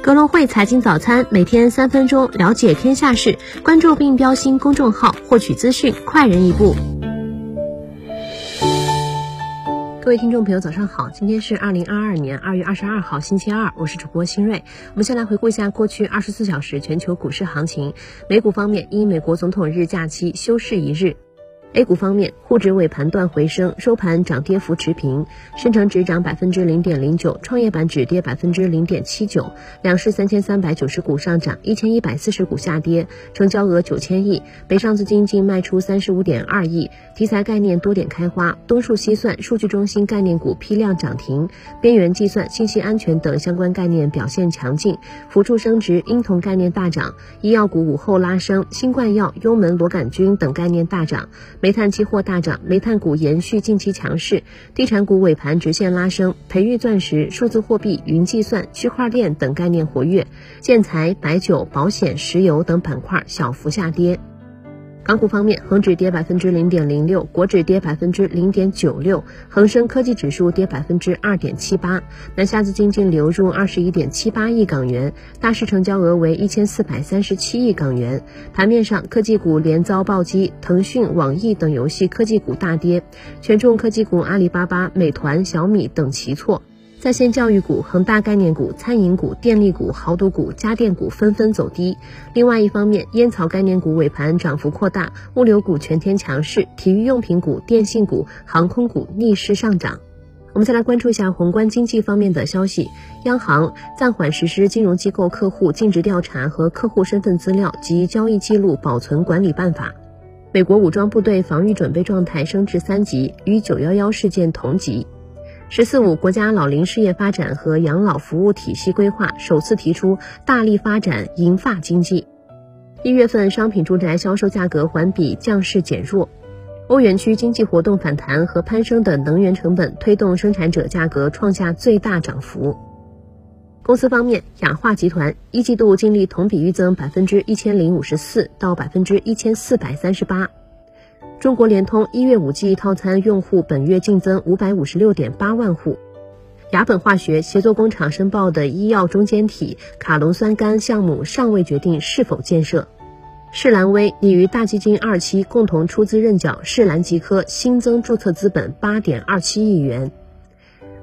格隆汇财经早餐，每天三分钟了解天下事，关注并标新公众号，获取资讯快人一步。各位听众朋友，早上好，今天是二零二二年二月二十二号，星期二，我是主播新瑞。我们先来回顾一下过去二十四小时全球股市行情。美股方面，因美国总统日假期休市一日。A 股方面，沪指尾盘段回升，收盘涨跌幅持平，深成指涨百分之零点零九，创业板指跌百分之零点七九，两市三千三百九十股上涨，一千一百四十股下跌，成交额九千亿，北上资金净卖出三十五点二亿，题材概念多点开花，东数西算、数据中心概念股批量涨停，边缘计算、信息安全等相关概念表现强劲，辅助升值、婴童概念大涨，医药股午后拉升，新冠药、幽门螺杆菌等概念大涨。煤炭期货大涨，煤炭股延续近期强势，地产股尾盘直线拉升，培育钻石、数字货币、云计算、区块链等概念活跃，建材、白酒、保险、石油等板块小幅下跌。港股方面，恒指跌百分之零点零六，国指跌百分之零点九六，恒生科技指数跌百分之二点七八。南下资金净流入二十一点七八亿港元，大市成交额为一千四百三十七亿港元。盘面上，科技股连遭暴击，腾讯、网易等游戏科技股大跌，权重科技股阿里巴巴、美团、小米等齐挫。在线教育股、恒大概念股、餐饮股、电力股、豪赌股、家电股纷纷走低。另外一方面，烟草概念股尾盘涨幅扩大，物流股全天强势，体育用品股、电信股、航空股逆势上涨。我们再来关注一下宏观经济方面的消息：央行暂缓实施金融机构客户尽职调查和客户身份资料及交易记录保存管理办法。美国武装部队防御准备状态升至三级，与九幺幺事件同级。十四五国家老龄事业发展和养老服务体系规划首次提出大力发展银发经济。一月份商品住宅销售价格环比降势减弱。欧元区经济活动反弹和攀升的能源成本推动生产者价格创下最大涨幅。公司方面，雅化集团一季度净利同比预增百分之一千零五十四到百分之一千四百三十八。中国联通一月五 G 套餐用户本月净增五百五十六点八万户。雅本化学协作工厂申报的医药中间体卡龙酸苷项目尚未决定是否建设。世兰威拟与大基金二期共同出资认缴世兰吉科新增注册资本八点二七亿元。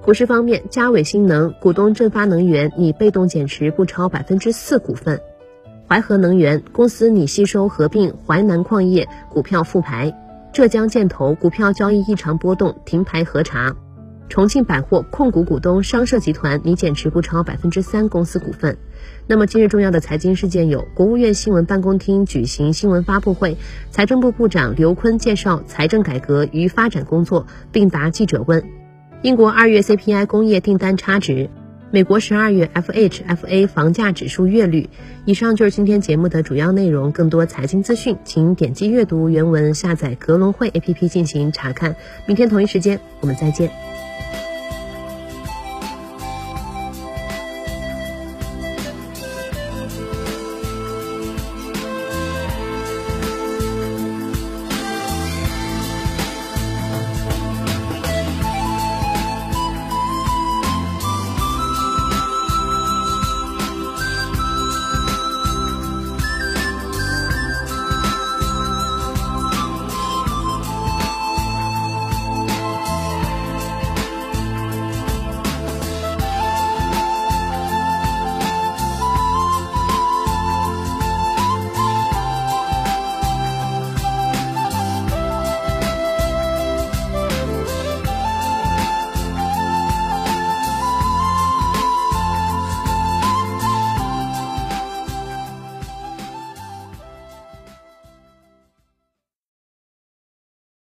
股市方面，嘉伟新能股东振发能源拟被动减持不超百分之四股份。淮河能源公司拟吸收合并淮南矿业股票复牌。浙江建投股票交易异常波动，停牌核查。重庆百货控股股东商社集团拟减持不超百分之三公司股份。那么今日重要的财经事件有：国务院新闻办公厅举行新闻发布会，财政部部长刘昆介绍财政改革与发展工作，并答记者问；英国二月 CPI 工业订单差值。美国十二月 FHFA 房价指数月率。以上就是今天节目的主要内容。更多财经资讯，请点击阅读原文，下载格隆汇 APP 进行查看。明天同一时间，我们再见。